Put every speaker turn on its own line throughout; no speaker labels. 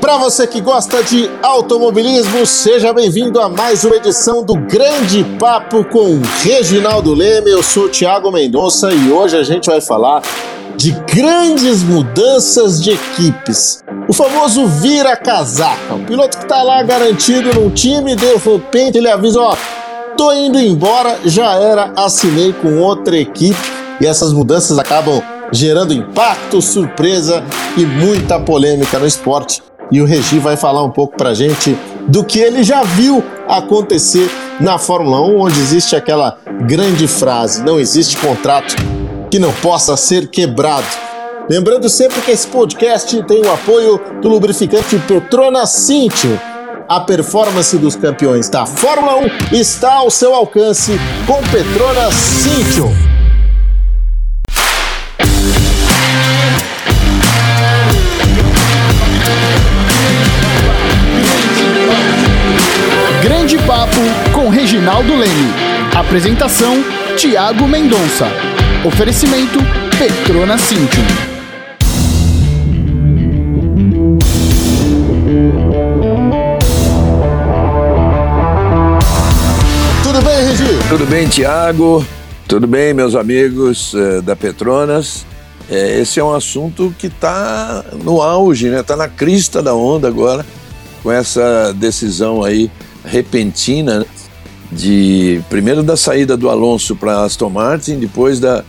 Para você que gosta de automobilismo, seja bem-vindo a mais uma edição do Grande Papo com Reginaldo Leme. Eu sou Thiago Mendonça e hoje a gente vai falar de grandes mudanças de equipes. O famoso vira-casaca. O piloto que está lá garantido num time, de repente ele avisa: Ó, tô indo embora, já era, assinei com outra equipe. E essas mudanças acabam gerando impacto, surpresa e muita polêmica no esporte e o Regi vai falar um pouco para a gente do que ele já viu acontecer na Fórmula 1, onde existe aquela grande frase: não existe contrato que não possa ser quebrado. Lembrando sempre que esse podcast tem o apoio do lubrificante Petronas Cintium. A performance dos campeões da Fórmula 1 está ao seu alcance com Petronas Cintium.
Papo com Reginaldo Leme. Apresentação: Tiago Mendonça. Oferecimento: Petrona Cintium.
Tudo bem, Regi?
Tudo bem, Tiago? Tudo bem, meus amigos eh, da Petronas? Eh, esse é um assunto que está no auge, né? Está na crista da onda agora, com essa decisão aí repentina de primeiro da saída do Alonso para Aston Martin, depois da,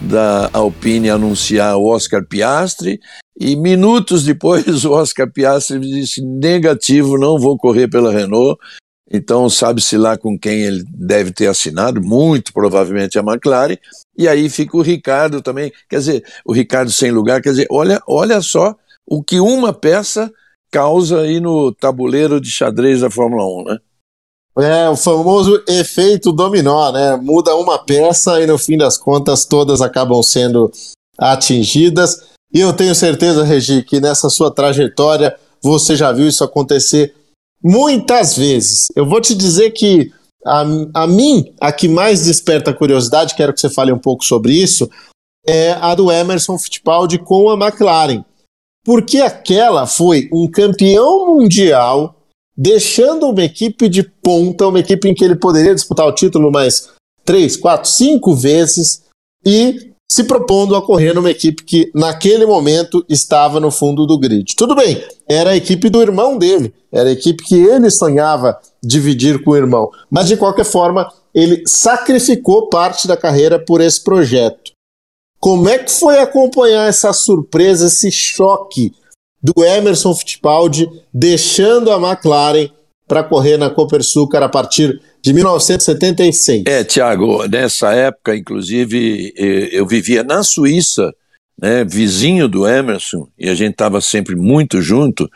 da Alpine anunciar o Oscar Piastri e minutos depois o Oscar Piastri disse negativo, não vou correr pela Renault. Então sabe-se lá com quem ele deve ter assinado, muito provavelmente a McLaren. E aí fica o Ricardo também, quer dizer, o Ricardo sem lugar, quer dizer, olha, olha só o que uma peça causa aí no tabuleiro de xadrez da Fórmula 1, né?
É, o famoso efeito dominó, né? Muda uma peça e no fim das contas todas acabam sendo atingidas. E eu tenho certeza, Regi, que nessa sua trajetória você já viu isso acontecer muitas vezes. Eu vou te dizer que a, a mim, a que mais desperta curiosidade, quero que você fale um pouco sobre isso, é a do Emerson Fittipaldi com a McLaren porque aquela foi um campeão mundial deixando uma equipe de ponta, uma equipe em que ele poderia disputar o título mais três, quatro, cinco vezes e se propondo a correr numa equipe que naquele momento estava no fundo do grid. Tudo bem, era a equipe do irmão dele, era a equipe que ele sonhava dividir com o irmão, mas de qualquer forma ele sacrificou parte da carreira por esse projeto. Como é que foi acompanhar essa surpresa, esse choque do Emerson Fittipaldi deixando a McLaren para correr na Copersucar a partir de 1976?
É, Tiago, nessa época, inclusive, eu vivia na Suíça, né, vizinho do Emerson, e a gente estava sempre muito junto,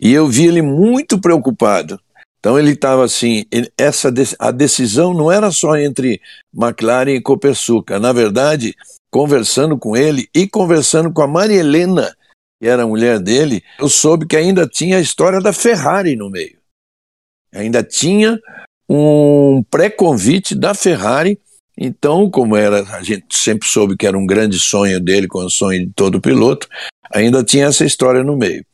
e eu vi ele muito preocupado. Então ele estava assim, essa a decisão não era só entre McLaren e Copersucar, na verdade conversando com ele e conversando com a Maria Helena, que era a mulher dele, eu soube que ainda tinha a história da Ferrari no meio. Ainda tinha um pré-convite da Ferrari. Então, como era, a gente sempre soube que era um grande sonho dele, com o sonho de todo piloto, ainda tinha essa história no meio.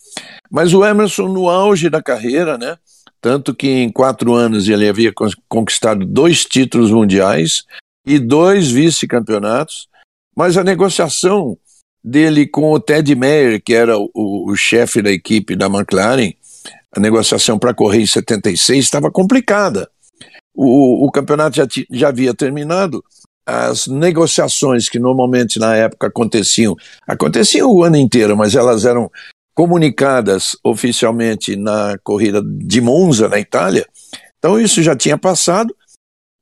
Mas o Emerson, no auge da carreira, né? Tanto que em quatro anos ele havia conquistado dois títulos mundiais e dois vice-campeonatos. Mas a negociação dele com o Ted Meyer, que era o, o chefe da equipe da McLaren, a negociação para correr em 76 estava complicada. O, o campeonato já, já havia terminado, as negociações que normalmente na época aconteciam, aconteciam o ano inteiro, mas elas eram comunicadas oficialmente na corrida de Monza, na Itália. Então isso já tinha passado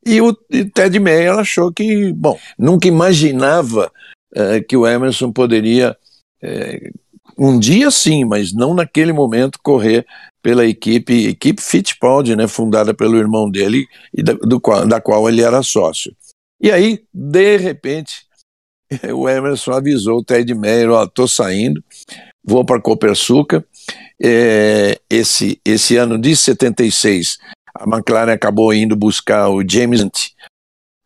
e o Ted Meyer achou que, bom, nunca imaginava uh, que o Emerson poderia, uh, um dia sim, mas não naquele momento, correr pela equipe, equipe Fittipaldi, né, fundada pelo irmão dele e da, do, da qual ele era sócio. E aí, de repente, o Emerson avisou o Ted Meyer, ó, tô saindo, vou para Copersuca. É, esse, esse ano de 76 a McLaren acabou indo buscar o James Hunt,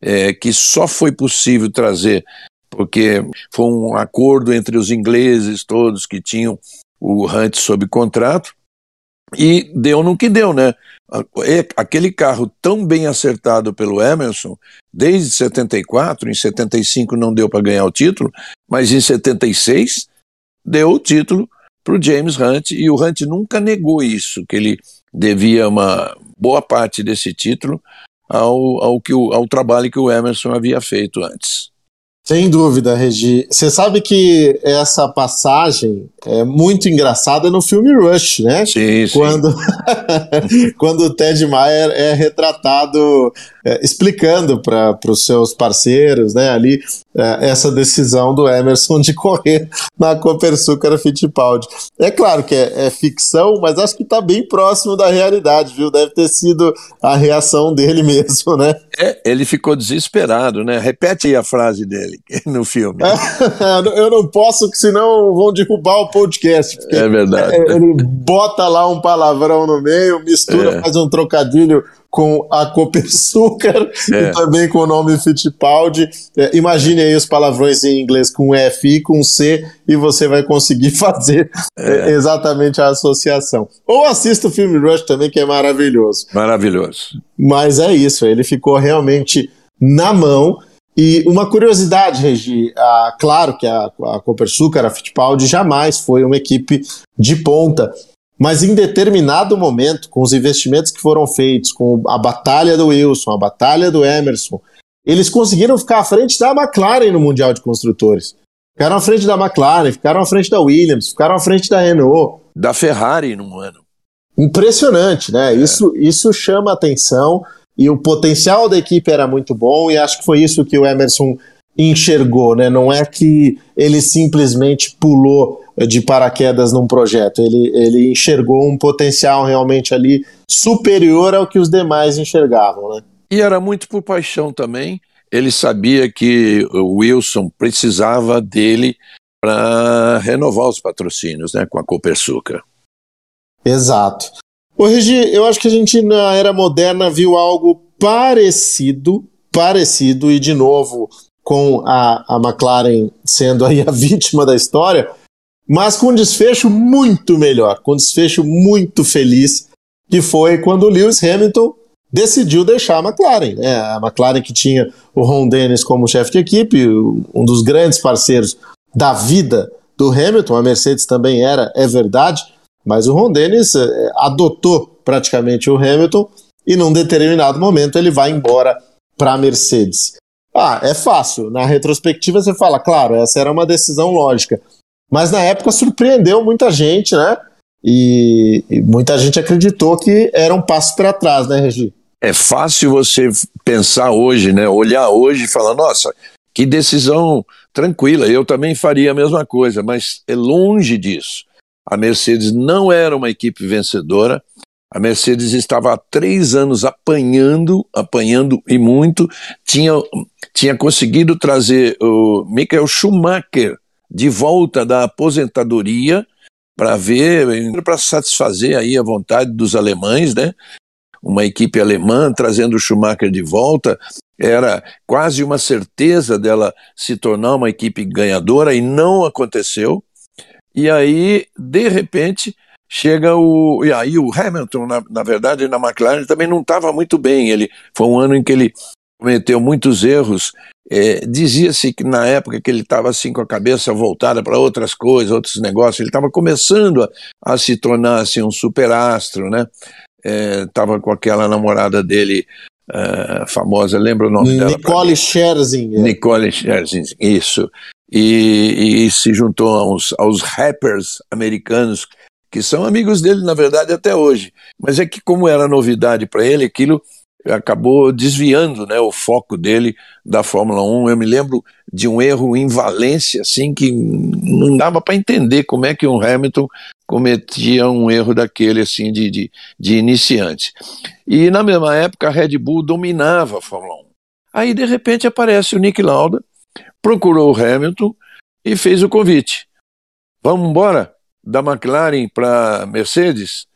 é, que só foi possível trazer porque foi um acordo entre os ingleses todos que tinham o Hunt sob contrato, e deu no que deu, né? Aquele carro tão bem acertado pelo Emerson, desde 74, em 75 não deu para ganhar o título, mas em 76 deu o título para o James Hunt, e o Hunt nunca negou isso, que ele devia uma boa parte desse título ao, ao, que o, ao trabalho que o Emerson havia feito antes.
Sem dúvida, Regi. Você sabe que essa passagem é muito engraçada no filme Rush, né?
Sim,
sim. Quando, quando o Ted Maier é retratado é, explicando para os seus parceiros, né, ali, é, essa decisão do Emerson de correr na Copersucar Fittipaldi. É claro que é, é ficção, mas acho que está bem próximo da realidade, viu? Deve ter sido a reação dele mesmo, né?
É, ele ficou desesperado, né? Repete aí a frase dele no filme.
Eu não posso, senão vão derrubar o podcast.
É verdade.
Ele bota lá um palavrão no meio, mistura, é. faz um trocadilho com a Copersucar é. e também com o nome Fittipaldi. É, imagine aí os palavrões em inglês com F e com C e você vai conseguir fazer é. exatamente a associação. Ou assista o filme Rush também, que é maravilhoso.
Maravilhoso.
Mas é isso, ele ficou realmente na mão. E uma curiosidade, Regi, ah, claro que a, a Copersucar, a Fittipaldi, jamais foi uma equipe de ponta. Mas em determinado momento, com os investimentos que foram feitos, com a batalha do Wilson, a batalha do Emerson, eles conseguiram ficar à frente da McLaren no Mundial de Construtores. Ficaram à frente da McLaren, ficaram à frente da Williams, ficaram à frente da Renault.
Da Ferrari num ano.
Impressionante, né? É. Isso, isso chama atenção e o potencial da equipe era muito bom e acho que foi isso que o Emerson enxergou, né? Não é que ele simplesmente pulou de paraquedas num projeto. Ele, ele enxergou um potencial realmente ali superior ao que os demais enxergavam, né?
E era muito por paixão também. Ele sabia que o Wilson precisava dele para renovar os patrocínios, né, com a Copersucar.
Exato. Ô, Regi, eu acho que a gente na era moderna viu algo parecido, parecido e de novo com a, a McLaren sendo aí a vítima da história, mas com um desfecho muito melhor, com um desfecho muito feliz, que foi quando o Lewis Hamilton decidiu deixar a McLaren. Né? A McLaren que tinha o Ron Dennis como chefe de equipe, um dos grandes parceiros da vida do Hamilton, a Mercedes também era, é verdade, mas o Ron Dennis eh, adotou praticamente o Hamilton e num determinado momento ele vai embora para a Mercedes. Ah, é fácil. Na retrospectiva você fala, claro, essa era uma decisão lógica. Mas na época surpreendeu muita gente, né? E, e muita gente acreditou que era um passo para trás, né, Regi?
É fácil você pensar hoje, né? Olhar hoje e falar, nossa, que decisão tranquila. Eu também faria a mesma coisa, mas é longe disso. A Mercedes não era uma equipe vencedora. A Mercedes estava há três anos apanhando, apanhando e muito. Tinha, tinha conseguido trazer o Michael Schumacher de volta da aposentadoria para ver, para satisfazer aí a vontade dos alemães, né? Uma equipe alemã trazendo o Schumacher de volta, era quase uma certeza dela se tornar uma equipe ganhadora e não aconteceu. E aí, de repente, chega o. E aí o Hamilton, na, na verdade, na McLaren também não estava muito bem. Ele foi um ano em que ele cometeu muitos erros é, Dizia-se que na época que ele estava assim com a cabeça voltada para outras coisas, outros negócios, ele estava começando a, a, se tornar assim um superastro, né? Estava é, com aquela namorada dele uh, famosa, lembra o nome
Nicole
dela?
Nicole Scherzing.
Nicole Scherzing, isso. E, e, se juntou aos, aos rappers americanos que são amigos dele, na verdade, até hoje. Mas é que como era novidade para ele, aquilo acabou desviando né, o foco dele da Fórmula 1. Eu me lembro de um erro em Valência, assim, que não dava para entender como é que um Hamilton cometia um erro daquele, assim, de, de, de iniciante. E na mesma época a Red Bull dominava a Fórmula 1. Aí, de repente, aparece o Nick Lauda, procurou o Hamilton e fez o convite. Vamos embora da McLaren para Mercedes?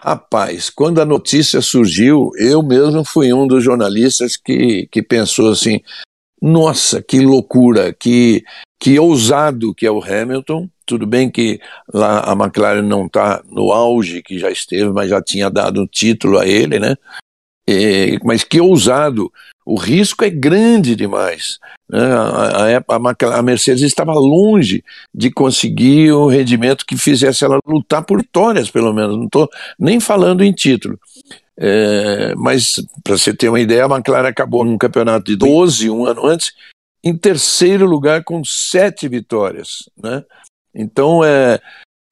Rapaz, quando a notícia surgiu, eu mesmo fui um dos jornalistas que, que pensou assim: nossa, que loucura, que, que ousado que é o Hamilton. Tudo bem que lá a McLaren não está no auge que já esteve, mas já tinha dado um título a ele, né? Mas que ousado. O risco é grande demais. Né? A, a, a, Mercedes estava longe de conseguir o rendimento que fizesse ela lutar por vitórias, pelo menos. Não estou nem falando em título. É, mas, para você ter uma ideia, a McLaren acabou num campeonato de 12, um ano antes, em terceiro lugar com sete vitórias. Né? Então, é,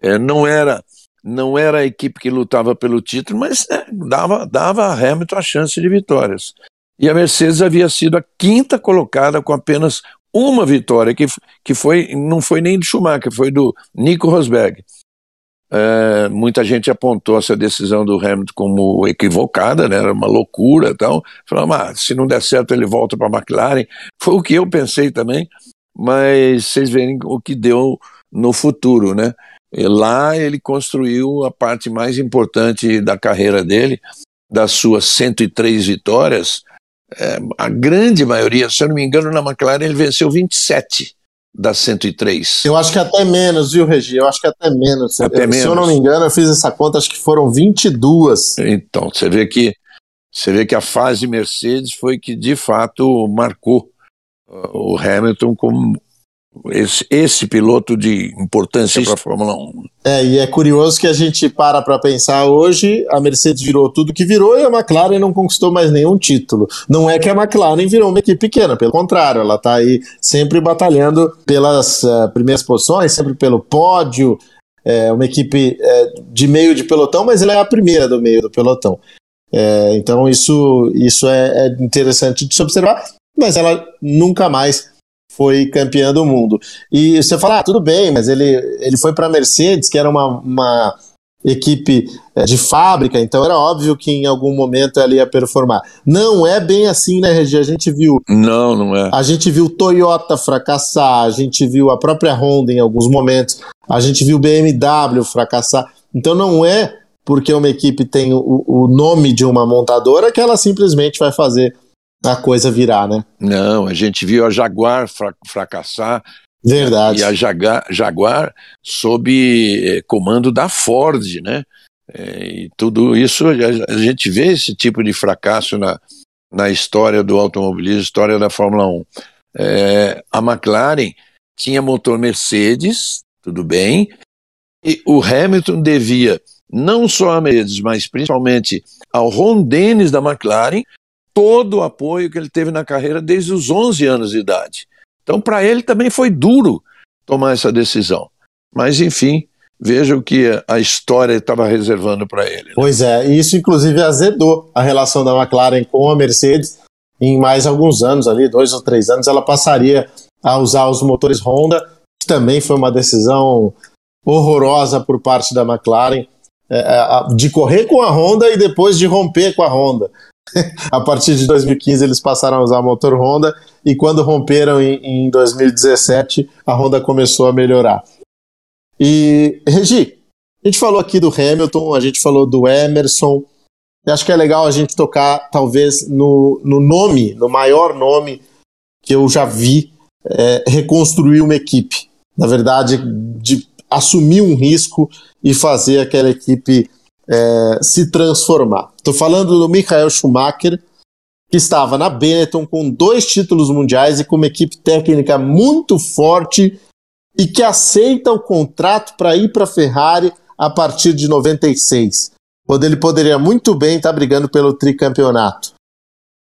é, não era não era a equipe que lutava pelo título, mas é, dava, dava a Hamilton a chance de vitórias. E a Mercedes havia sido a quinta colocada com apenas uma vitória, que, que foi, não foi nem do Schumacher, foi do Nico Rosberg. É, muita gente apontou essa decisão do Hamilton como equivocada, né? era uma loucura então Falando, ah, se não der certo ele volta para a McLaren. Foi o que eu pensei também, mas vocês verem o que deu no futuro, né? E lá ele construiu a parte mais importante da carreira dele, das suas 103 vitórias, é, a grande maioria, se eu não me engano, na McLaren ele venceu 27 das 103.
Eu acho que até menos, viu, Regi? Eu acho que até menos.
Até
eu,
menos.
Se eu não me engano, eu fiz essa conta, acho que foram 22.
Então, você vê que você vê que a fase Mercedes foi que de fato marcou uh, o Hamilton como esse, esse piloto de importância para a Fórmula 1.
É, e é curioso que a gente para para pensar hoje, a Mercedes virou tudo que virou e a McLaren não conquistou mais nenhum título. Não é que a McLaren virou uma equipe pequena, pelo contrário, ela está aí sempre batalhando pelas uh, primeiras posições, sempre pelo pódio, é uma equipe é, de meio de pelotão, mas ela é a primeira do meio do pelotão. É, então isso, isso é, é interessante de se observar, mas ela nunca mais foi campeã do mundo. E você fala, ah, tudo bem, mas ele, ele foi para a Mercedes, que era uma, uma equipe eh, de fábrica, então era óbvio que em algum momento ela ia performar. Não é bem assim, né, Regi? A gente viu.
Não, não é.
A gente viu Toyota fracassar, a gente viu a própria Honda em alguns momentos, a gente viu BMW fracassar. Então não é porque uma equipe tem o, o nome de uma montadora que ela simplesmente vai fazer a coisa virar, né?
Não, a gente viu a Jaguar fra fracassar.
Verdade.
E a Jaguar, Jaguar sob eh, comando da Ford, né? É, e tudo isso, a, a, gente vê esse tipo de fracasso na, na história do automobilismo, história da Fórmula 1. É, a McLaren tinha motor Mercedes, tudo bem, e o Hamilton devia não só a Mercedes, mas principalmente ao Ron Dennis da McLaren, todo o apoio que ele teve na carreira desde os 11 anos de idade. Então, para ele também foi duro tomar essa decisão. Mas, enfim, veja o que a história estava reservando para ele. Né?
Pois é, e isso inclusive azedou a relação da McLaren com a Mercedes. Em mais alguns anos, ali, dois ou três anos, ela passaria a usar os motores Honda, que também foi uma decisão horrorosa por parte da McLaren, é, é de correr com a Honda e depois de romper com a Honda. a partir de 2015 eles passaram a usar motor Honda e quando romperam em, em 2017 a Honda começou a melhorar. E Regi, a gente falou aqui do Hamilton, a gente falou do Emerson. Eu acho que é legal a gente tocar talvez no, no nome, no maior nome que eu já vi é, reconstruir uma equipe. Na verdade, de assumir um risco e fazer aquela equipe é, se transformar. Estou falando do Michael Schumacher, que estava na Benetton com dois títulos mundiais e com uma equipe técnica muito forte e que aceita o contrato para ir para a Ferrari a partir de 96, quando ele poderia muito bem estar tá brigando pelo tricampeonato.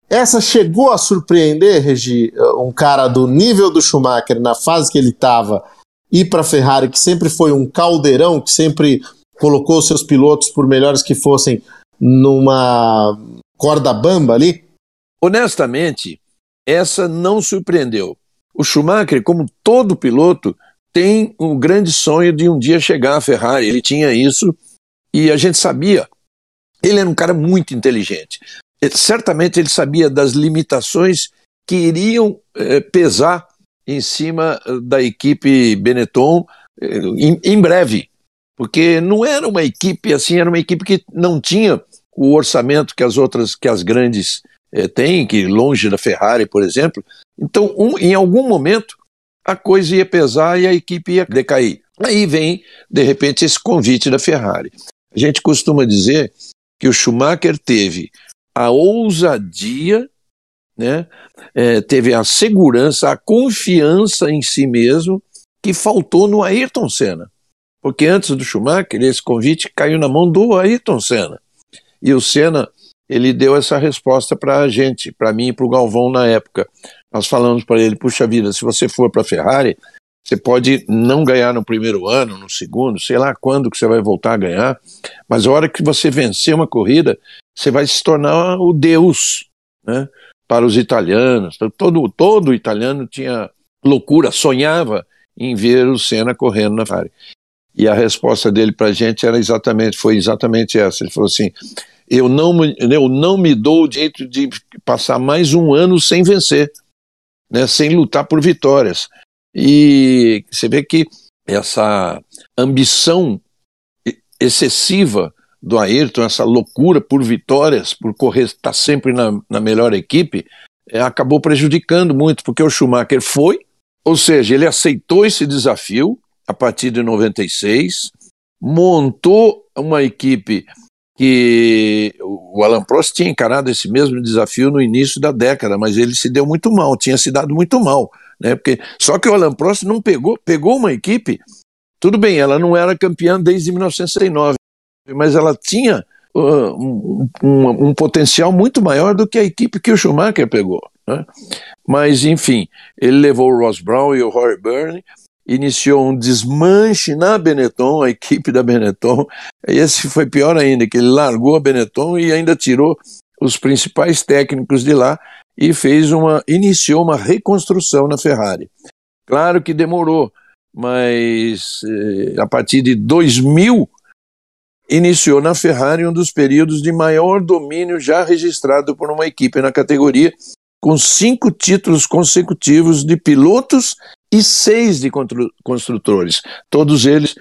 Essa chegou a surpreender, Regi, um cara do nível do Schumacher, na fase que ele estava, ir para a Ferrari, que sempre foi um caldeirão, que sempre colocou seus pilotos, por melhores que fossem, numa corda bamba ali?
Honestamente, essa não surpreendeu. O Schumacher, como todo piloto, tem um grande sonho de um dia chegar à Ferrari. Ele tinha isso e a gente sabia. Ele era um cara muito inteligente. Certamente ele sabia das limitações que iriam eh, pesar em cima da equipe Benetton eh, em, em breve porque não era uma equipe assim, era uma equipe que não tinha o orçamento que as outras, que as grandes eh, têm, que longe da Ferrari, por exemplo, Então, um, em algum momento, a coisa ia pesar e a equipe ia decair. Aí vem, de repente, esse convite da Ferrari. A gente costuma dizer que o Schumacher teve a ousadia, né, é, teve a segurança, a confiança em si mesmo que faltou no Ayrton Senna. Porque antes do Schumacher, esse convite caiu na mão do Ayrton Senna. E o Senna, ele deu essa resposta para a gente, para mim e para o Galvão na época. Nós falamos para ele: puxa vida, se você for para a Ferrari, você pode não ganhar no primeiro ano, no segundo, sei lá quando que você vai voltar a ganhar, mas a hora que você vencer uma corrida, você vai se tornar o Deus, né? Para os italianos, todo todo italiano tinha loucura, sonhava em ver o Senna correndo na Ferrari. E a resposta dele para a gente era exatamente, foi exatamente essa. Ele falou assim: eu não, eu não me dou o direito de passar mais um ano sem vencer, né, sem lutar por vitórias. E você vê que essa ambição excessiva do Ayrton, essa loucura por vitórias, por correr, estar tá sempre na, na melhor equipe, é, acabou prejudicando muito, porque o Schumacher foi, ou seja, ele aceitou esse desafio a partir de 96, montou uma equipe que o Alan Prost tinha encarado esse mesmo desafio no início da década, mas ele se deu muito mal, tinha se dado muito mal, né? Porque só que o Alan Prost não pegou, pegou uma equipe. Tudo bem, ela não era campeã desde 1969, mas ela tinha uh, um, um, um, potencial muito maior do que a equipe que o Schumacher pegou. Né? Mas, enfim, ele levou o Ross Brown e o Rory Byrne iniciou um desmanche na Benetton, a equipe da Benetton. Esse foi pior ainda, que ele largou a Benetton e ainda tirou os principais técnicos de lá e fez uma iniciou uma reconstrução na Ferrari. Claro que demorou, mas eh, a partir de 2000 iniciou na Ferrari um dos períodos de maior domínio já registrado por uma equipe na categoria, com cinco títulos consecutivos de pilotos e seis de construtores, todos eles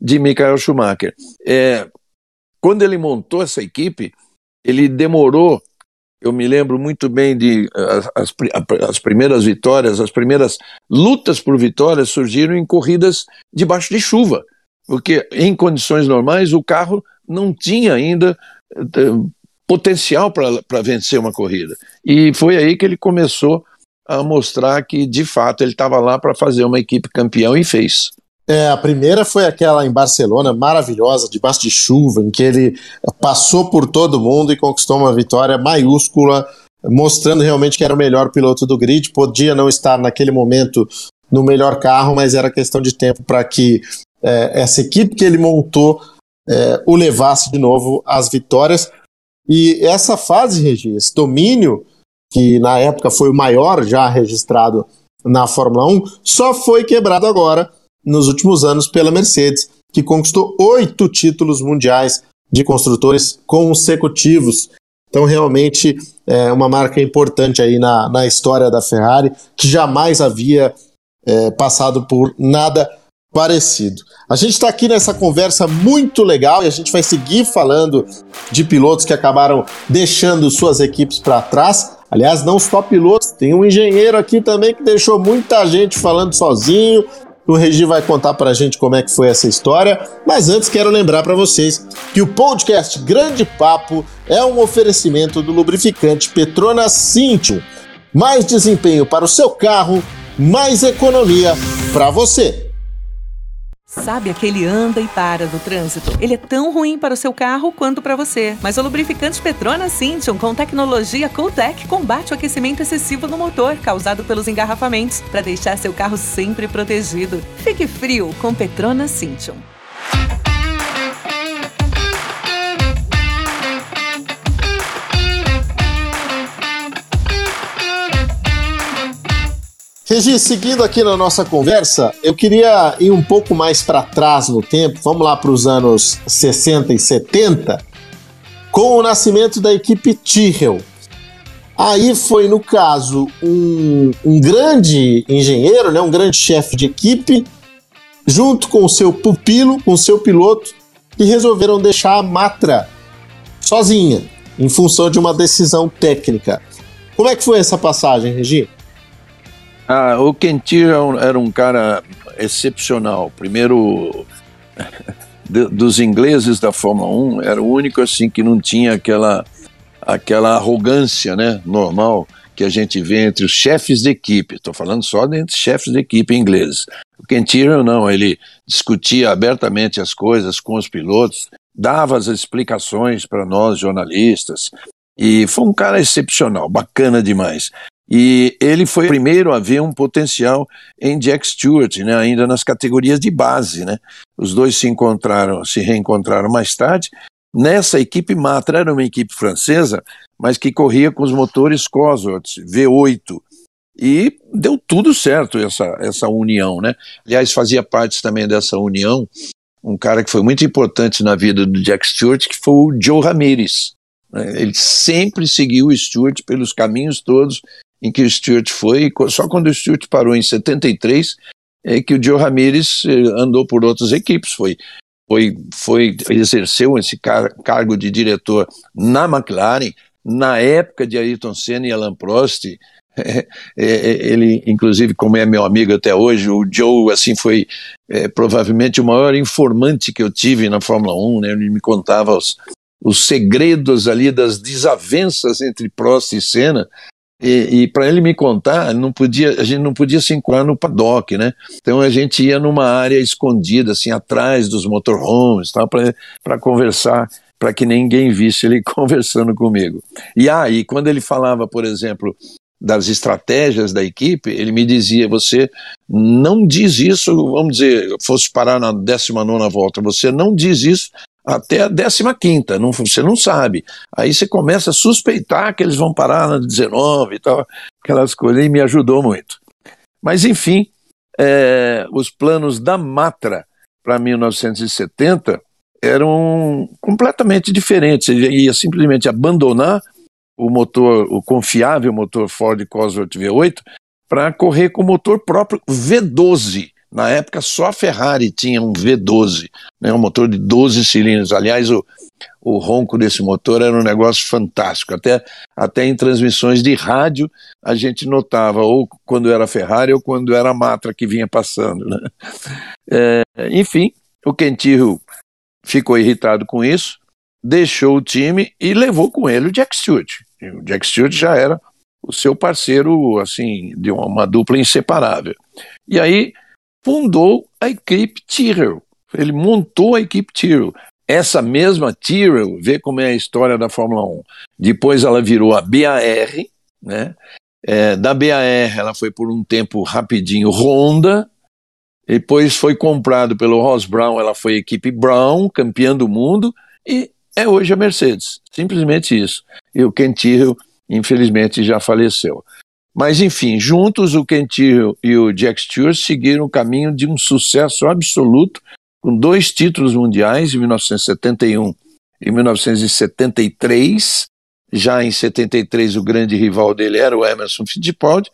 de Michael Schumacher. É, quando ele montou essa equipe, ele demorou, eu me lembro muito bem de as, as, as primeiras vitórias, as primeiras lutas por vitórias surgiram em corridas debaixo de chuva, porque em condições normais o carro não tinha ainda eh, potencial para vencer uma corrida. E foi aí que ele começou a mostrar que, de fato, ele estava lá para fazer uma equipe campeão e fez.
É, a primeira foi aquela em Barcelona, maravilhosa, debaixo de chuva, em que ele passou por todo mundo e conquistou uma vitória maiúscula, mostrando realmente que era o melhor piloto do grid. Podia não estar naquele momento no melhor carro, mas era questão de tempo para que é, essa equipe que ele montou é, o levasse de novo às vitórias. E essa fase, Regi, esse domínio que na época foi o maior já registrado na Fórmula 1, só foi quebrado agora, nos últimos anos, pela Mercedes, que conquistou oito títulos mundiais de construtores consecutivos. Então, realmente, é uma marca importante aí na, na história da Ferrari, que jamais havia é, passado por nada parecido. A gente está aqui nessa conversa muito legal e a gente vai seguir falando de pilotos que acabaram deixando suas equipes para trás. Aliás, não só pilotos, tem um engenheiro aqui também que deixou muita gente falando sozinho. O Regi vai contar para a gente como é que foi essa história, mas antes quero lembrar para vocês que o podcast Grande Papo é um oferecimento do lubrificante Petronas Cintium. Mais desempenho para o seu carro, mais economia para você.
Sabe aquele anda e para no trânsito? Ele é tão ruim para o seu carro quanto para você. Mas o lubrificante Petronas Cintium com tecnologia Cooltech combate o aquecimento excessivo no motor causado pelos engarrafamentos para deixar seu carro sempre protegido. Fique frio com Petronas Cintium.
Regi, seguindo aqui na nossa conversa, eu queria ir um pouco mais para trás no tempo, vamos lá para os anos 60 e 70, com o nascimento da equipe Tyrrell. Aí foi, no caso, um, um grande engenheiro, né, um grande chefe de equipe, junto com o seu pupilo, com o seu piloto, que resolveram deixar a Matra sozinha, em função de uma decisão técnica. Como é que foi essa passagem, Regi?
Ah, o Kentir era um cara excepcional. Primeiro, dos ingleses da Fórmula 1, era o único assim que não tinha aquela, aquela arrogância né, normal que a gente vê entre os chefes de equipe. Estou falando só entre chefes de equipe ingleses. O Ken Tyrrell não, ele discutia abertamente as coisas com os pilotos, dava as explicações para nós jornalistas, e foi um cara excepcional, bacana demais. E ele foi o primeiro a ver um potencial em Jack Stewart, né, ainda nas categorias de base. Né? Os dois se encontraram, se reencontraram mais tarde. Nessa equipe Matra era uma equipe francesa, mas que corria com os motores Cosworth V8. E deu tudo certo essa, essa união, né? Aliás, fazia parte também dessa união um cara que foi muito importante na vida do Jack Stewart, que foi o Joe Ramirez. Né? Ele sempre seguiu o Stewart pelos caminhos todos em que o Stewart foi, só quando o Stewart parou em 73 é que o Joe Ramirez eh, andou por outras equipes, foi foi, foi exerceu esse car cargo de diretor na McLaren na época de Ayrton Senna e Alan Prost. É, é, ele, inclusive, como é meu amigo até hoje, o Joe, assim, foi é, provavelmente o maior informante que eu tive na Fórmula 1, né? Ele me contava os, os segredos ali das desavenças entre Prost e Senna, e, e para ele me contar, não podia, a gente não podia se encontrar no paddock, né? Então a gente ia numa área escondida, assim, atrás dos motorhomes, para conversar, para que ninguém visse ele conversando comigo. E aí, ah, quando ele falava, por exemplo, das estratégias da equipe, ele me dizia: você não diz isso, vamos dizer, fosse parar na 19 volta, você não diz isso até a 15, não, você não sabe. Aí você começa a suspeitar que eles vão parar na 19 e tal, aquelas coisas, e me ajudou muito. Mas, enfim, é, os planos da Matra para 1970 eram completamente diferentes. Ele ia simplesmente abandonar o motor, o confiável motor Ford Cosworth V8, para correr com o motor próprio V12. Na época, só a Ferrari tinha um V12, né, um motor de 12 cilindros. Aliás, o, o ronco desse motor era um negócio fantástico. Até, até em transmissões de rádio a gente notava, ou quando era Ferrari ou quando era Matra que vinha passando. Né? É, enfim, o Kentirro ficou irritado com isso, deixou o time e levou com ele o Jack Stewart. O Jack Stewart já era o seu parceiro, assim, de uma dupla inseparável. E aí fundou a equipe Tyrrell. Ele montou a equipe Tyrrell. Essa mesma Tyrrell, vê como é a história da Fórmula 1. Depois ela virou a BAR, né? É, da BAR ela foi por um tempo rapidinho Honda, depois foi comprado pelo Ross Brown, ela foi equipe Brown, campeã do mundo, e é hoje a Mercedes. Simplesmente isso. E o Ken Tyrrell, infelizmente, já faleceu. Mas, enfim, juntos o Ken Tyrrell e o Jack Stewart seguiram o caminho de um sucesso absoluto, com dois títulos mundiais, em 1971 e 1973. Já em 73, o grande rival dele era o Emerson Fittipaldi.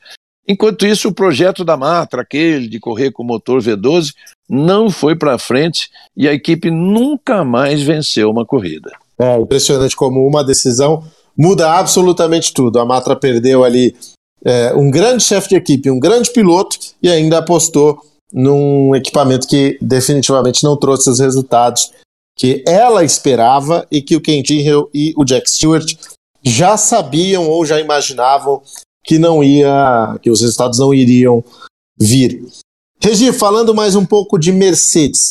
Enquanto isso, o projeto da Matra, aquele de correr com motor V12, não foi para frente e a equipe nunca mais venceu uma corrida.
É impressionante como uma decisão muda absolutamente tudo. A Matra perdeu ali é, um grande chefe de equipe, um grande piloto e ainda apostou num equipamento que definitivamente não trouxe os resultados que ela esperava e que o Ken Tyrrell e o Jack Stewart já sabiam ou já imaginavam que não ia, que os resultados não iriam vir. Regi, falando mais um pouco de Mercedes.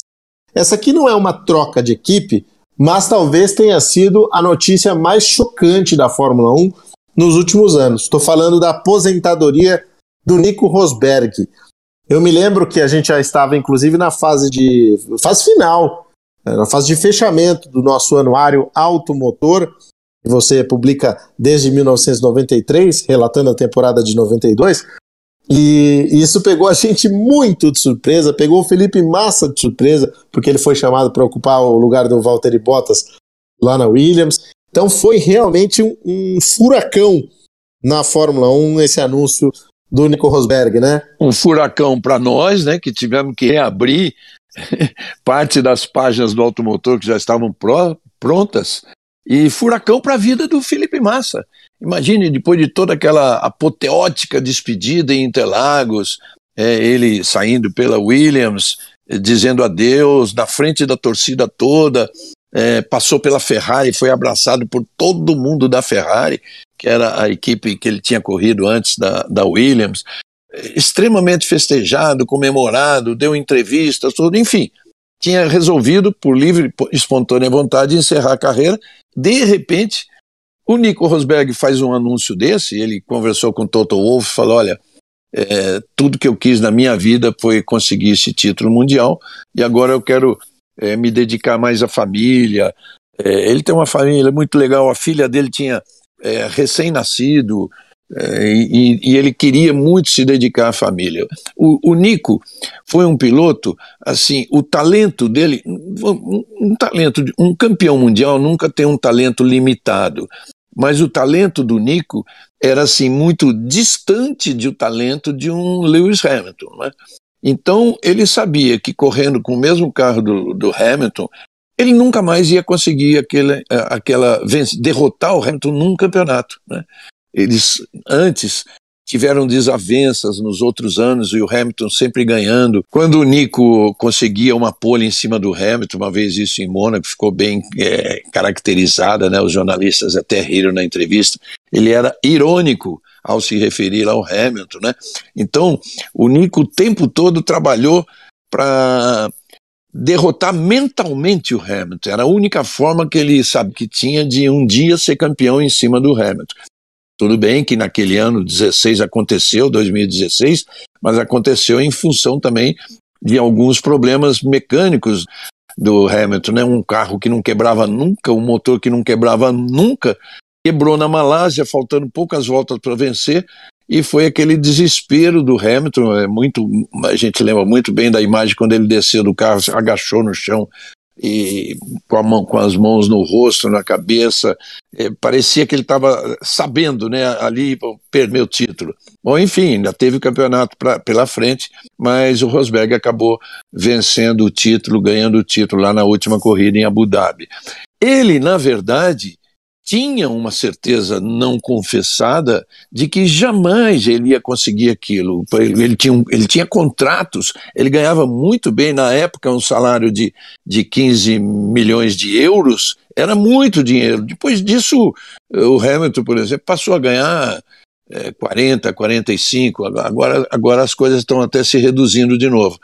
Essa aqui não é uma troca de equipe, mas talvez tenha sido a notícia mais chocante da Fórmula 1 nos últimos anos. Estou falando da aposentadoria do Nico Rosberg. Eu me lembro que a gente já estava, inclusive, na fase de fase final, né, na fase de fechamento do nosso anuário Automotor, que você publica desde 1993, relatando a temporada de 92. E isso pegou a gente muito de surpresa, pegou o Felipe Massa de surpresa, porque ele foi chamado para ocupar o lugar do Valtteri Bottas lá na Williams. Então foi realmente um, um furacão na Fórmula 1 esse anúncio do Nico Rosberg, né?
Um furacão para nós, né, que tivemos que reabrir parte das páginas do automotor que já estavam pró prontas e furacão para a vida do Felipe Massa. Imagine, depois de toda aquela apoteótica despedida em Interlagos, é, ele saindo pela Williams, é, dizendo adeus, na frente da torcida toda, é, passou pela Ferrari, foi abraçado por todo mundo da Ferrari, que era a equipe que ele tinha corrido antes da, da Williams, extremamente festejado, comemorado, deu entrevistas, tudo, enfim, tinha resolvido, por livre e espontânea vontade, encerrar a carreira. De repente, o Nico Rosberg faz um anúncio desse, ele conversou com o Toto Wolff falou: olha, é, tudo que eu quis na minha vida foi conseguir esse título mundial e agora eu quero é, me dedicar mais à família. É, ele tem uma família muito legal, a filha dele tinha é, recém-nascido é, e, e, ele queria muito se dedicar à família. O, o, Nico foi um piloto, assim, o talento dele, um, um talento, um campeão mundial nunca tem um talento limitado. Mas o talento do Nico era assim muito distante do talento de um Lewis Hamilton. Né? Então ele sabia que correndo com o mesmo carro do, do Hamilton, ele nunca mais ia conseguir aquele, aquela derrotar o Hamilton num campeonato. Né? Eles antes tiveram desavenças nos outros anos e o Hamilton sempre ganhando. Quando o Nico conseguia uma pole em cima do Hamilton, uma vez isso em Mônaco, ficou bem é, caracterizada, né? Os jornalistas até riram na entrevista. Ele era irônico ao se referir ao Hamilton, né? Então, o Nico o tempo todo trabalhou para derrotar mentalmente o Hamilton. Era a única forma que ele sabe que tinha de um dia ser campeão em cima do Hamilton. Tudo bem que naquele ano 16 aconteceu, 2016, mas aconteceu em função também de alguns problemas mecânicos do Hamilton, né? Um carro que não quebrava nunca, um motor que não quebrava nunca, quebrou na Malásia, faltando poucas voltas para vencer, e foi aquele desespero do Hamilton. É muito, a gente lembra muito bem da imagem quando ele desceu do carro, agachou no chão e com, mão, com as mãos no rosto, na cabeça, é, parecia que ele estava sabendo, né, ali, perder o título. Bom, enfim, ainda teve o campeonato pra, pela frente, mas o Rosberg acabou vencendo o título, ganhando o título lá na última corrida em Abu Dhabi. Ele, na verdade, tinha uma certeza não confessada de que jamais ele ia conseguir aquilo. Ele tinha, ele tinha contratos, ele ganhava muito bem na época um salário de, de 15 milhões de euros, era muito dinheiro. Depois disso, o Hamilton, por exemplo, passou a ganhar é, 40, 45, agora, agora as coisas estão até se reduzindo de novo.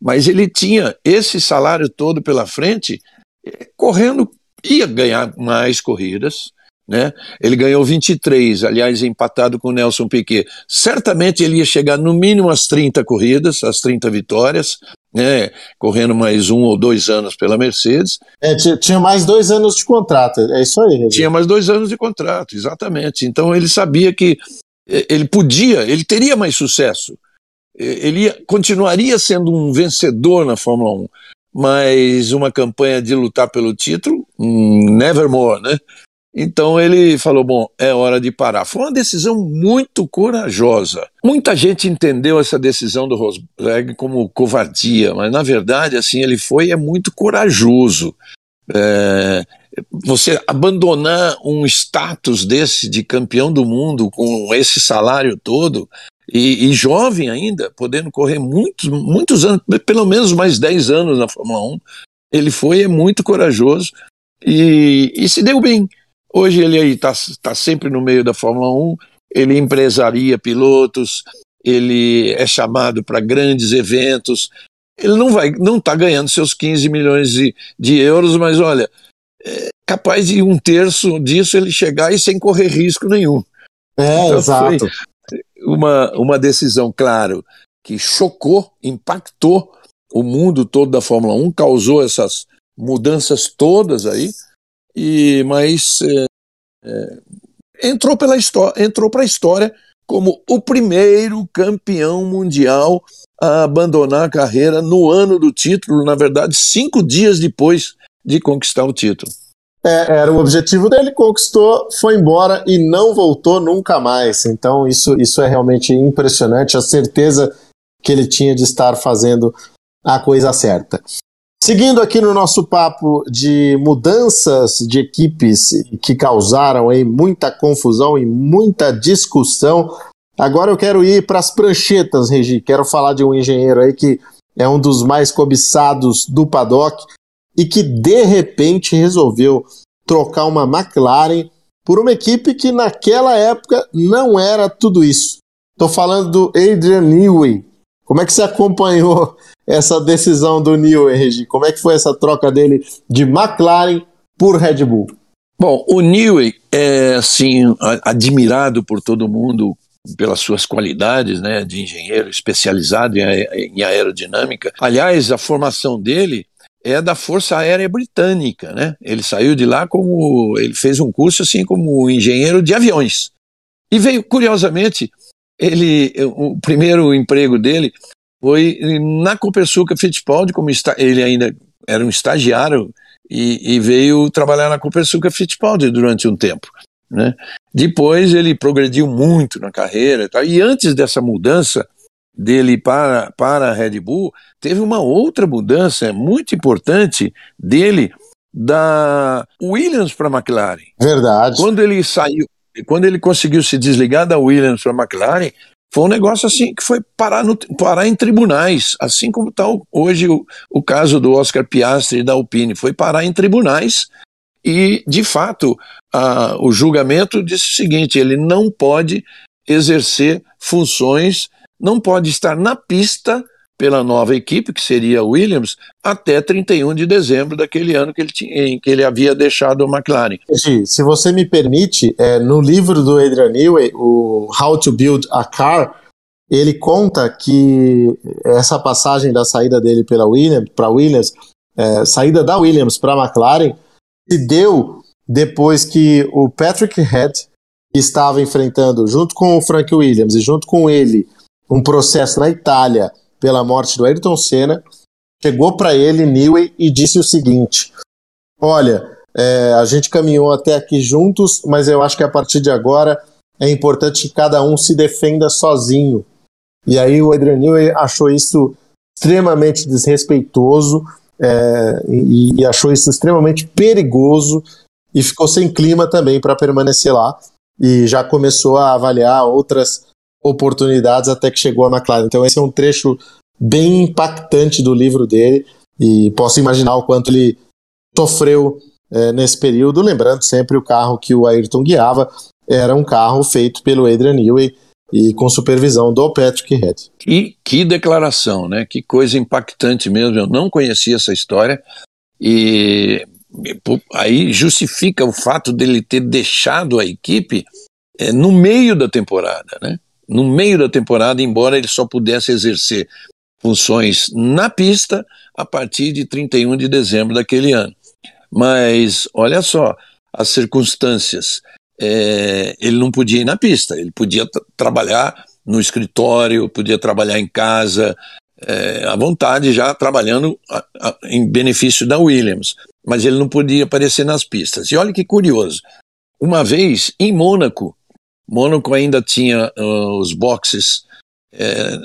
Mas ele tinha esse salário todo pela frente, é, correndo ia ganhar mais corridas, né? Ele ganhou 23, aliás, empatado com o Nelson Piquet. Certamente ele ia chegar no mínimo às 30 corridas, às 30 vitórias, né? Correndo mais um ou dois anos pela Mercedes.
É, tinha mais dois anos de contrato, é isso aí.
Tinha mais dois anos de contrato, exatamente. Então ele sabia que ele podia, ele teria mais sucesso. Ele ia, continuaria sendo um vencedor na Fórmula 1 mas uma campanha de lutar pelo título, hum, nevermore, né? Então ele falou: bom, é hora de parar. Foi uma decisão muito corajosa. Muita gente entendeu essa decisão do Rosberg como covardia, mas na verdade, assim, ele foi é muito corajoso. É, você abandonar um status desse de campeão do mundo com esse salário todo e, e, jovem ainda, podendo correr muitos, muitos anos, pelo menos mais 10 anos na Fórmula 1. Ele foi é muito corajoso e, e se deu bem. Hoje ele está tá sempre no meio da Fórmula 1, ele empresaria pilotos, ele é chamado para grandes eventos. Ele não vai, não está ganhando seus 15 milhões de, de euros, mas olha, é capaz de um terço disso ele chegar e sem correr risco nenhum.
É, então, exato. Foi,
uma, uma decisão, claro, que chocou, impactou o mundo todo da Fórmula 1, causou essas mudanças todas aí, e mas é, é, entrou pela história, entrou para a história como o primeiro campeão mundial a abandonar a carreira no ano do título, na verdade, cinco dias depois de conquistar o título.
É, era o objetivo dele, conquistou, foi embora e não voltou nunca mais. Então isso, isso é realmente impressionante, a certeza que ele tinha de estar fazendo a coisa certa. Seguindo aqui no nosso papo de mudanças de equipes que causaram aí muita confusão e muita discussão, agora eu quero ir para as pranchetas, Regi. Quero falar de um engenheiro aí que é um dos mais cobiçados do paddock e que de repente resolveu trocar uma McLaren por uma equipe que naquela época não era tudo isso. Estou falando do Adrian Newey. Como é que você acompanhou essa decisão do Newey, Regi? Como é que foi essa troca dele de McLaren por Red Bull?
Bom, o Newey é assim admirado por todo mundo pelas suas qualidades, né, de engenheiro especializado em aerodinâmica. Aliás, a formação dele é da Força Aérea Britânica, né? Ele saiu de lá como ele fez um curso assim como engenheiro de aviões. E veio curiosamente, ele o primeiro emprego dele foi na Copersuca Fittipaldi, como está, ele ainda era um estagiário e, e veio trabalhar na Copersuca Fittipaldi durante um tempo. Né? Depois ele progrediu muito na carreira e, tal, e antes dessa mudança dele para, para a Red Bull, teve uma outra mudança muito importante dele da Williams para a McLaren.
Verdade.
Quando ele saiu, quando ele conseguiu se desligar da Williams para a McLaren, foi um negócio assim que foi parar, no, parar em tribunais, assim como está hoje o, o caso do Oscar Piastri e da Alpine, foi parar em tribunais e, de fato, a, o julgamento disse o seguinte: ele não pode exercer funções, não pode estar na pista pela nova equipe, que seria a Williams, até 31 de dezembro daquele ano que ele tinha, em que ele havia deixado a McLaren.
Se você me permite, é, no livro do Adrian Newey, o How to Build a Car, ele conta que essa passagem da saída dele pela Williams para Williams, é, saída da Williams para a McLaren, se deu depois que o Patrick Head estava enfrentando, junto com o Frank Williams e junto com ele, um processo na Itália pela morte do Ayrton Senna, chegou para ele, Newey, e disse o seguinte: Olha, é, a gente caminhou até aqui juntos, mas eu acho que a partir de agora é importante que cada um se defenda sozinho. E aí o Adrian Newey achou isso extremamente desrespeitoso é, e, e achou isso extremamente perigoso e ficou sem clima também para permanecer lá e já começou a avaliar outras oportunidades até que chegou a McLaren. Então esse é um trecho bem impactante do livro dele e posso imaginar o quanto ele sofreu é, nesse período, lembrando sempre o carro que o Ayrton guiava era um carro feito pelo Adrian Newey e com supervisão do Patrick Head.
E que declaração, né? Que coisa impactante mesmo. Eu não conhecia essa história e aí justifica o fato dele ter deixado a equipe é, no meio da temporada, né? No meio da temporada, embora ele só pudesse exercer funções na pista a partir de 31 de dezembro daquele ano. Mas olha só as circunstâncias é, ele não podia ir na pista, ele podia trabalhar no escritório, podia trabalhar em casa, é, à vontade, já trabalhando a, a, em benefício da Williams, mas ele não podia aparecer nas pistas. E olha que curioso, uma vez em Mônaco, Mônaco ainda tinha uh, os boxes, é,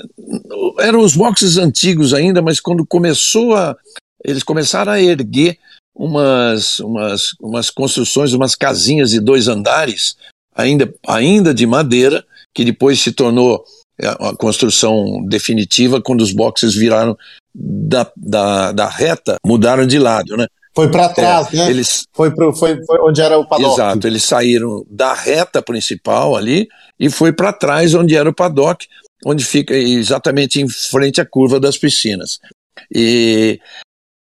eram os boxes antigos ainda, mas quando começou a, eles começaram a erguer umas, umas, umas construções, umas casinhas de dois andares, ainda, ainda de madeira, que depois se tornou é, a construção definitiva quando os boxes viraram da, da, da reta, mudaram de lado, né?
Foi para trás, é, né? Eles... Foi, pro, foi, foi onde era o paddock.
Exato, eles saíram da reta principal ali e foi para trás onde era o paddock, onde fica exatamente em frente à curva das piscinas. E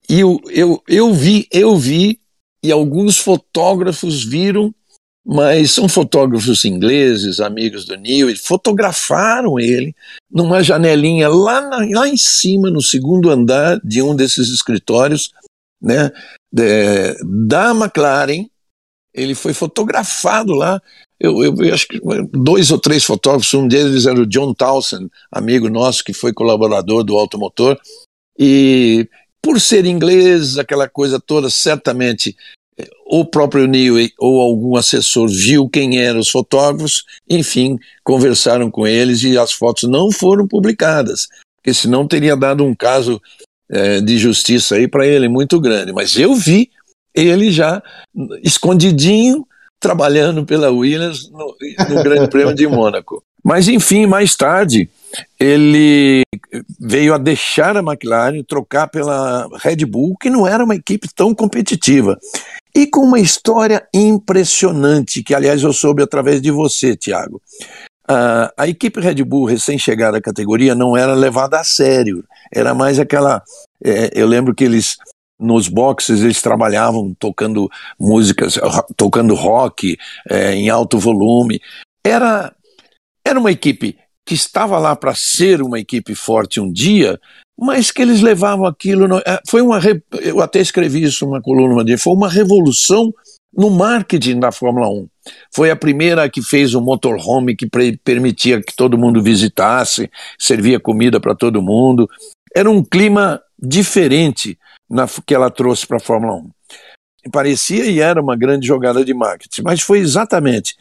e eu, eu, eu vi, eu vi, e alguns fotógrafos viram, mas são fotógrafos ingleses, amigos do Neil, e fotografaram ele numa janelinha lá, na, lá em cima, no segundo andar de um desses escritórios, né, de, da McLaren. Ele foi fotografado lá. Eu, eu, eu, acho que dois ou três fotógrafos, um deles era o John Townsend, amigo nosso que foi colaborador do Automotor, e por ser inglês, aquela coisa toda, certamente o próprio Neil ou algum assessor viu quem eram os fotógrafos, enfim, conversaram com eles e as fotos não foram publicadas, porque senão teria dado um caso é, de justiça aí para ele muito grande. Mas eu vi ele já escondidinho trabalhando pela Williams no, no Grande Prêmio de Mônaco. Mas enfim, mais tarde ele veio a deixar a McLaren, trocar pela Red Bull, que não era uma equipe tão competitiva. E com uma história impressionante, que aliás eu soube através de você, Tiago. Uh, a equipe Red Bull, recém-chegada à categoria, não era levada a sério. Era mais aquela. É, eu lembro que eles nos boxes eles trabalhavam tocando músicas, tocando rock é, em alto volume. Era, era uma equipe que estava lá para ser uma equipe forte um dia, mas que eles levavam aquilo. No, é, foi uma. Eu até escrevi isso numa coluna foi uma revolução no marketing da Fórmula 1. Foi a primeira que fez um motorhome que permitia que todo mundo visitasse, servia comida para todo mundo. Era um clima diferente na, que ela trouxe para a Fórmula 1. Parecia e era uma grande jogada de marketing, mas foi exatamente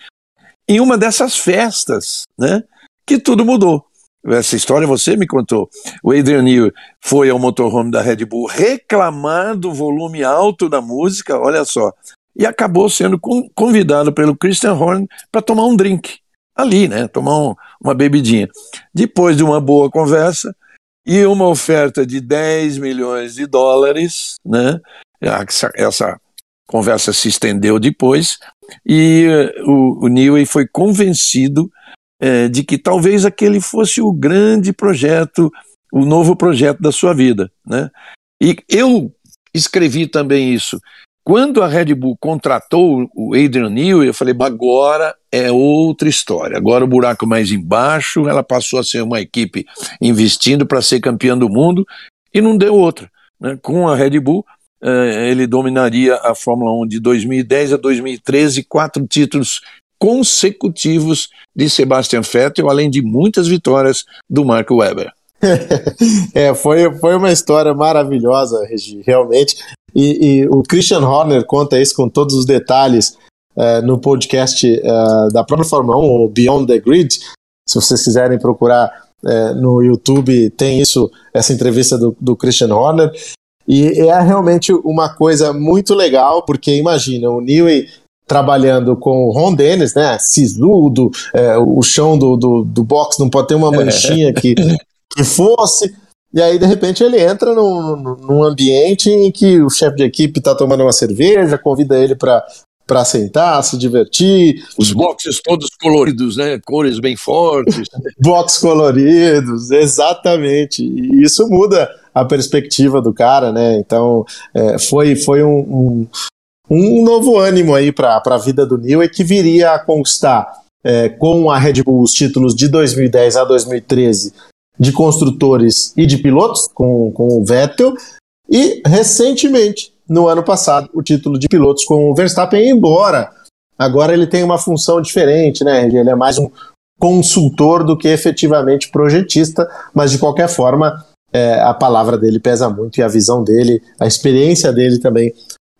em uma dessas festas né, que tudo mudou. Essa história você me contou. O Adrian Newey foi ao motorhome da Red Bull reclamar do volume alto da música, olha só, e acabou sendo convidado pelo Christian Horner para tomar um drink ali, né? Tomar um, uma bebidinha. Depois de uma boa conversa, e uma oferta de 10 milhões de dólares, né? Essa, essa conversa se estendeu depois e uh, o, o Newey foi convencido é, de que talvez aquele fosse o grande projeto, o novo projeto da sua vida, né? E eu escrevi também isso quando a Red Bull contratou o Adrian Newey, eu falei, agora é outra história. Agora o buraco mais embaixo, ela passou a ser uma equipe investindo para ser campeã do mundo e não deu outra. Né? Com a Red Bull, eh, ele dominaria a Fórmula 1 de 2010 a 2013, quatro títulos consecutivos de Sebastian Vettel, além de muitas vitórias do Mark Webber.
é, foi, foi uma história maravilhosa, Regi, realmente. E, e, o Christian Horner conta isso com todos os detalhes uh, no podcast uh, da própria Fórmula 1, o Beyond the Grid. Se vocês quiserem procurar uh, no YouTube, tem isso, essa entrevista do, do Christian Horner. E é realmente uma coisa muito legal, porque imagina, o Newey trabalhando com o Ron Dennis, né, sisudo, o chão do, do, do box não pode ter uma manchinha que, que fosse, e aí, de repente, ele entra num, num ambiente em que o chefe de equipe está tomando uma cerveja, convida ele para para sentar, se divertir.
Os boxes todos coloridos, né? Cores bem fortes.
Box coloridos, exatamente. E isso muda a perspectiva do cara, né? Então, é, foi, foi um, um, um, novo ânimo aí para a vida do Newey que viria a conquistar é, com a Red Bull os títulos de 2010 a 2013 de construtores e de pilotos com, com o Vettel, e recentemente, no ano passado, o título de pilotos com o Verstappen, embora agora ele tem uma função diferente, né? Ele é mais um consultor do que efetivamente projetista, mas de qualquer forma é, a palavra dele pesa muito e a visão dele, a experiência dele também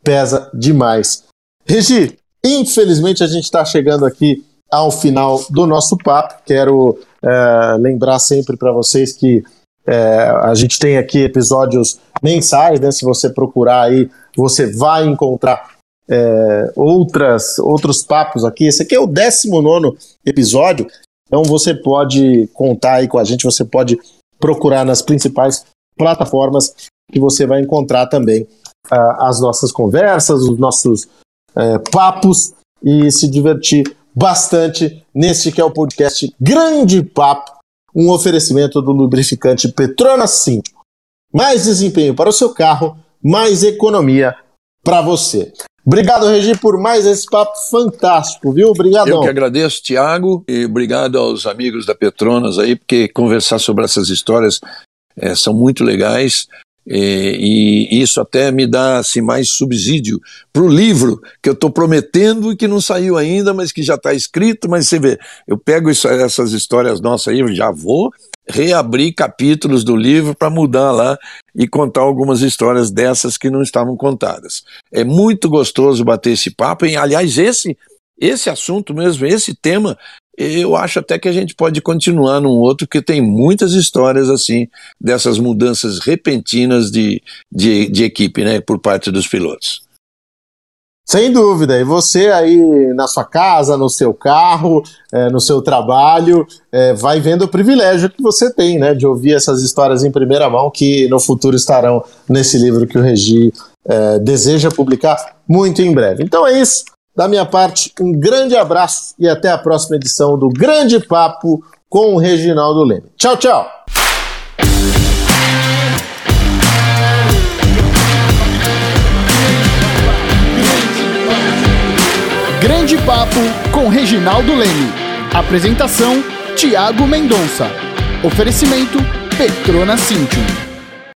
pesa demais. Regi, infelizmente a gente está chegando aqui ao final do nosso papo. Quero é, lembrar sempre para vocês que é, a gente tem aqui episódios mensais, né? Se você procurar aí, você vai encontrar é, outras, outros papos aqui. Esse aqui é o 19 episódio, então você pode contar aí com a gente, você pode procurar nas principais plataformas que você vai encontrar também uh, as nossas conversas, os nossos uh, papos e se divertir bastante neste que é o podcast Grande Papo, um oferecimento do lubrificante Petronas 5. Mais desempenho para o seu carro, mais economia para você. Obrigado, Regi, por mais esse papo fantástico, viu? Obrigado.
Eu que agradeço, Tiago, e obrigado aos amigos da Petronas aí, porque conversar sobre essas histórias é, são muito legais. E, e, isso até me dá assim, mais subsídio para o livro que eu estou prometendo e que não saiu ainda, mas que já está escrito. Mas você vê, eu pego isso, essas histórias nossas aí, já vou reabrir capítulos do livro para mudar lá e contar algumas histórias dessas que não estavam contadas. É muito gostoso bater esse papo, e aliás, esse esse assunto mesmo, esse tema, eu acho até que a gente pode continuar num outro que tem muitas histórias assim, dessas mudanças repentinas de, de, de equipe, né, por parte dos pilotos.
Sem dúvida. E você aí na sua casa, no seu carro, é, no seu trabalho, é, vai vendo o privilégio que você tem, né, de ouvir essas histórias em primeira mão que no futuro estarão nesse livro que o Regi é, deseja publicar muito em breve. Então é isso. Da minha parte, um grande abraço e até a próxima edição do Grande Papo com o Reginaldo Leme. Tchau, tchau!
Grande Papo com Reginaldo Leme. Apresentação: Tiago Mendonça. Oferecimento: Petrona Cintium.